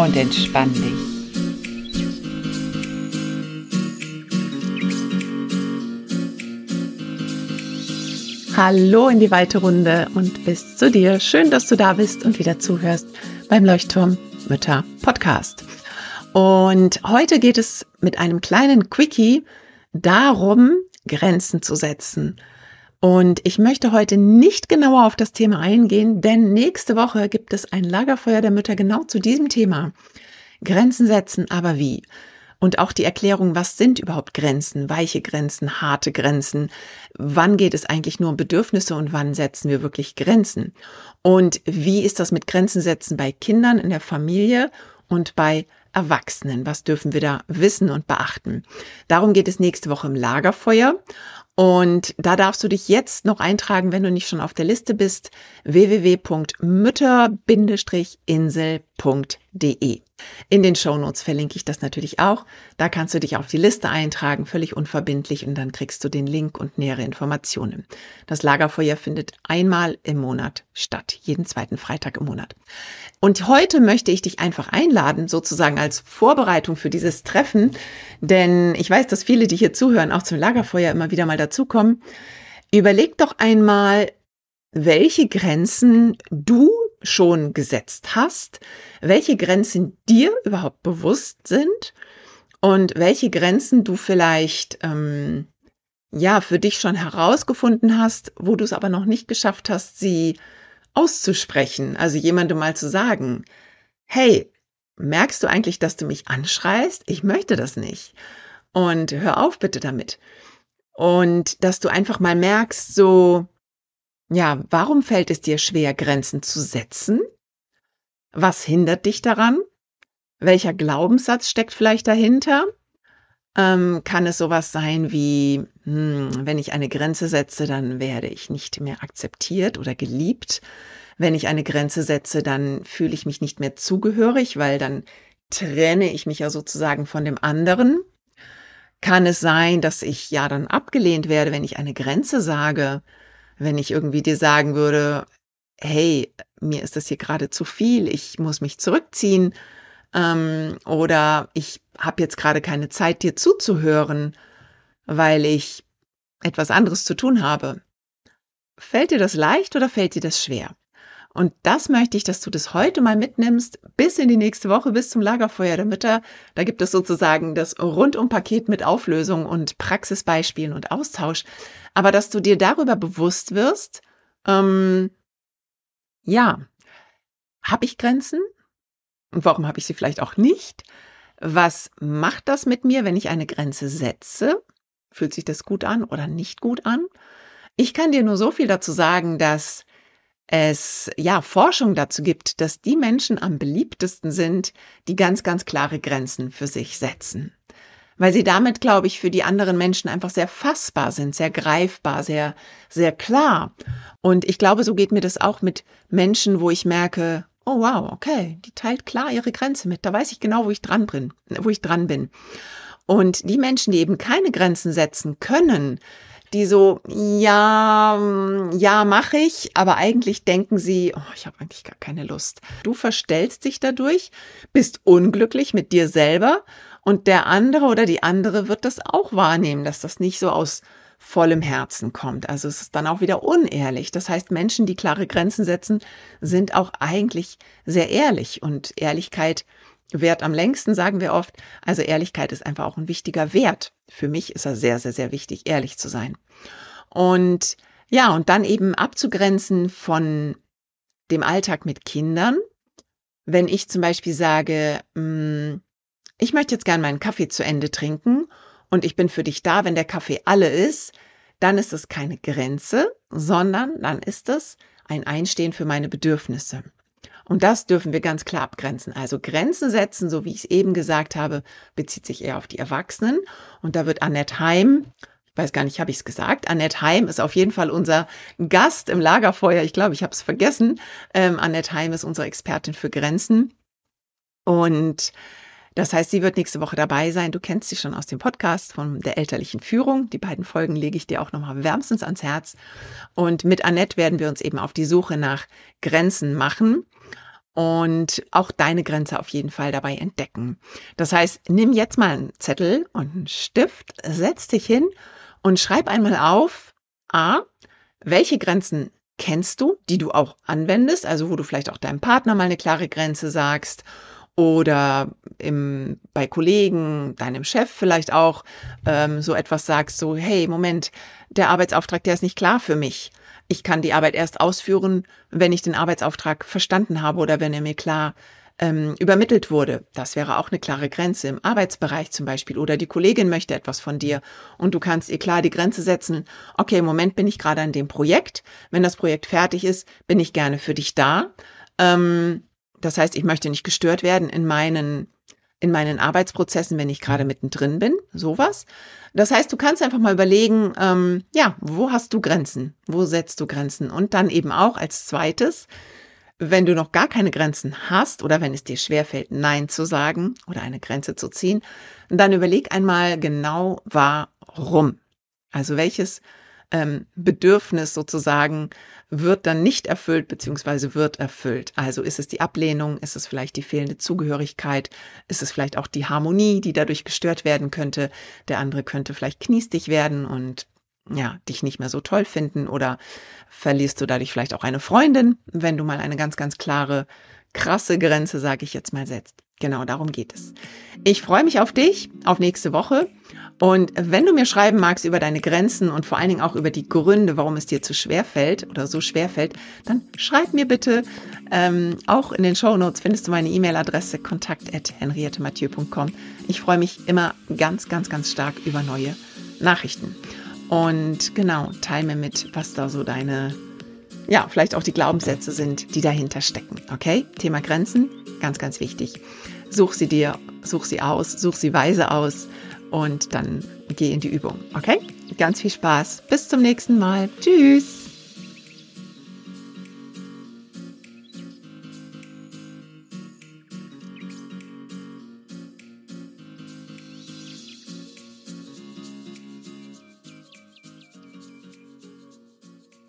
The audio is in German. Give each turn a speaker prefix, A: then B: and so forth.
A: Und entspann dich. Hallo in die weite Runde und bis zu dir. Schön, dass du da bist und wieder zuhörst beim Leuchtturm Mütter Podcast. Und heute geht es mit einem kleinen Quickie darum, Grenzen zu setzen. Und ich möchte heute nicht genauer auf das Thema eingehen, denn nächste Woche gibt es ein Lagerfeuer der Mütter genau zu diesem Thema. Grenzen setzen, aber wie? Und auch die Erklärung, was sind überhaupt Grenzen, weiche Grenzen, harte Grenzen, wann geht es eigentlich nur um Bedürfnisse und wann setzen wir wirklich Grenzen? Und wie ist das mit Grenzen setzen bei Kindern in der Familie und bei Erwachsenen? Was dürfen wir da wissen und beachten? Darum geht es nächste Woche im Lagerfeuer. Und da darfst du dich jetzt noch eintragen, wenn du nicht schon auf der Liste bist, www.mütter-insel.de. In den Shownotes verlinke ich das natürlich auch. Da kannst du dich auf die Liste eintragen, völlig unverbindlich und dann kriegst du den Link und nähere Informationen. Das Lagerfeuer findet einmal im Monat statt, jeden zweiten Freitag im Monat. Und heute möchte ich dich einfach einladen, sozusagen als Vorbereitung für dieses Treffen, denn ich weiß, dass viele, die hier zuhören, auch zum Lagerfeuer immer wieder mal dazukommen. Überleg doch einmal, welche Grenzen du schon gesetzt hast, welche Grenzen dir überhaupt bewusst sind und welche Grenzen du vielleicht ähm, ja für dich schon herausgefunden hast, wo du es aber noch nicht geschafft hast, sie auszusprechen, also jemandem mal zu sagen, hey, merkst du eigentlich, dass du mich anschreist? Ich möchte das nicht. Und hör auf bitte damit. Und dass du einfach mal merkst, so, ja, warum fällt es dir schwer, Grenzen zu setzen? Was hindert dich daran? Welcher Glaubenssatz steckt vielleicht dahinter? Ähm, kann es sowas sein wie, hm, wenn ich eine Grenze setze, dann werde ich nicht mehr akzeptiert oder geliebt. Wenn ich eine Grenze setze, dann fühle ich mich nicht mehr zugehörig, weil dann trenne ich mich ja sozusagen von dem anderen. Kann es sein, dass ich ja dann abgelehnt werde, wenn ich eine Grenze sage? wenn ich irgendwie dir sagen würde, hey, mir ist das hier gerade zu viel, ich muss mich zurückziehen ähm, oder ich habe jetzt gerade keine Zeit, dir zuzuhören, weil ich etwas anderes zu tun habe. Fällt dir das leicht oder fällt dir das schwer? Und das möchte ich, dass du das heute mal mitnimmst, bis in die nächste Woche, bis zum Lagerfeuer der Mütter. Da gibt es sozusagen das Rundum-Paket mit Auflösung und Praxisbeispielen und Austausch. Aber dass du dir darüber bewusst wirst, ähm, ja, habe ich Grenzen? Und warum habe ich sie vielleicht auch nicht? Was macht das mit mir, wenn ich eine Grenze setze? Fühlt sich das gut an oder nicht gut an? Ich kann dir nur so viel dazu sagen, dass es ja Forschung dazu gibt, dass die Menschen am beliebtesten sind, die ganz, ganz klare Grenzen für sich setzen. Weil sie damit, glaube ich, für die anderen Menschen einfach sehr fassbar sind, sehr greifbar, sehr, sehr klar. Und ich glaube, so geht mir das auch mit Menschen, wo ich merke, oh wow, okay, die teilt klar ihre Grenze mit. Da weiß ich genau, wo ich dran bin, wo ich dran bin. Und die Menschen, die eben keine Grenzen setzen können, die so, ja, ja, mache ich, aber eigentlich denken sie, oh, ich habe eigentlich gar keine Lust. Du verstellst dich dadurch, bist unglücklich mit dir selber und der andere oder die andere wird das auch wahrnehmen, dass das nicht so aus vollem Herzen kommt. Also es ist dann auch wieder unehrlich. Das heißt, Menschen, die klare Grenzen setzen, sind auch eigentlich sehr ehrlich und Ehrlichkeit Wert am längsten, sagen wir oft. Also Ehrlichkeit ist einfach auch ein wichtiger Wert. Für mich ist er sehr, sehr, sehr wichtig, ehrlich zu sein. Und ja, und dann eben abzugrenzen von dem Alltag mit Kindern. Wenn ich zum Beispiel sage, hm, ich möchte jetzt gern meinen Kaffee zu Ende trinken und ich bin für dich da, wenn der Kaffee alle ist, dann ist es keine Grenze, sondern dann ist es ein Einstehen für meine Bedürfnisse. Und das dürfen wir ganz klar abgrenzen. Also Grenzen setzen, so wie ich es eben gesagt habe, bezieht sich eher auf die Erwachsenen. Und da wird Annette Heim, ich weiß gar nicht, habe ich es gesagt, Annette Heim ist auf jeden Fall unser Gast im Lagerfeuer. Ich glaube, ich habe es vergessen. Ähm, Annette Heim ist unsere Expertin für Grenzen. Und das heißt, sie wird nächste Woche dabei sein. Du kennst sie schon aus dem Podcast von der elterlichen Führung. Die beiden Folgen lege ich dir auch nochmal wärmstens ans Herz. Und mit Annette werden wir uns eben auf die Suche nach Grenzen machen und auch deine Grenze auf jeden Fall dabei entdecken. Das heißt, nimm jetzt mal einen Zettel und einen Stift, setz dich hin und schreib einmal auf, a, welche Grenzen kennst du, die du auch anwendest, also wo du vielleicht auch deinem Partner mal eine klare Grenze sagst oder im, bei Kollegen, deinem Chef vielleicht auch ähm, so etwas sagst, so, hey, Moment, der Arbeitsauftrag, der ist nicht klar für mich ich kann die Arbeit erst ausführen, wenn ich den Arbeitsauftrag verstanden habe oder wenn er mir klar ähm, übermittelt wurde. Das wäre auch eine klare Grenze im Arbeitsbereich zum Beispiel. Oder die Kollegin möchte etwas von dir und du kannst ihr klar die Grenze setzen. Okay, im Moment bin ich gerade an dem Projekt. Wenn das Projekt fertig ist, bin ich gerne für dich da. Ähm, das heißt, ich möchte nicht gestört werden in meinen in meinen Arbeitsprozessen, wenn ich gerade mittendrin bin, sowas. Das heißt, du kannst einfach mal überlegen, ähm, ja, wo hast du Grenzen? Wo setzt du Grenzen? Und dann eben auch als zweites, wenn du noch gar keine Grenzen hast oder wenn es dir schwerfällt, Nein zu sagen oder eine Grenze zu ziehen, dann überleg einmal genau, warum. Also welches ähm, Bedürfnis sozusagen wird dann nicht erfüllt beziehungsweise wird erfüllt. Also ist es die Ablehnung, ist es vielleicht die fehlende Zugehörigkeit, ist es vielleicht auch die Harmonie, die dadurch gestört werden könnte. Der andere könnte vielleicht kniestig werden und ja, dich nicht mehr so toll finden oder verlierst du dadurch vielleicht auch eine Freundin, wenn du mal eine ganz, ganz klare, krasse Grenze, sage ich jetzt mal, setzt. Genau darum geht es. Ich freue mich auf dich, auf nächste Woche und wenn du mir schreiben magst über deine Grenzen und vor allen Dingen auch über die Gründe, warum es dir zu schwer fällt oder so schwer fällt, dann schreib mir bitte. Ähm, auch in den Show Notes findest du meine E-Mail-Adresse kontakt.henriettemathieu.com. Ich freue mich immer ganz, ganz, ganz stark über neue Nachrichten. Und genau, teile mir mit, was da so deine, ja, vielleicht auch die Glaubenssätze sind, die dahinter stecken. Okay? Thema Grenzen, ganz, ganz wichtig. Such sie dir, such sie aus, such sie weise aus und dann geh in die Übung. Okay? Ganz viel Spaß. Bis zum nächsten Mal. Tschüss.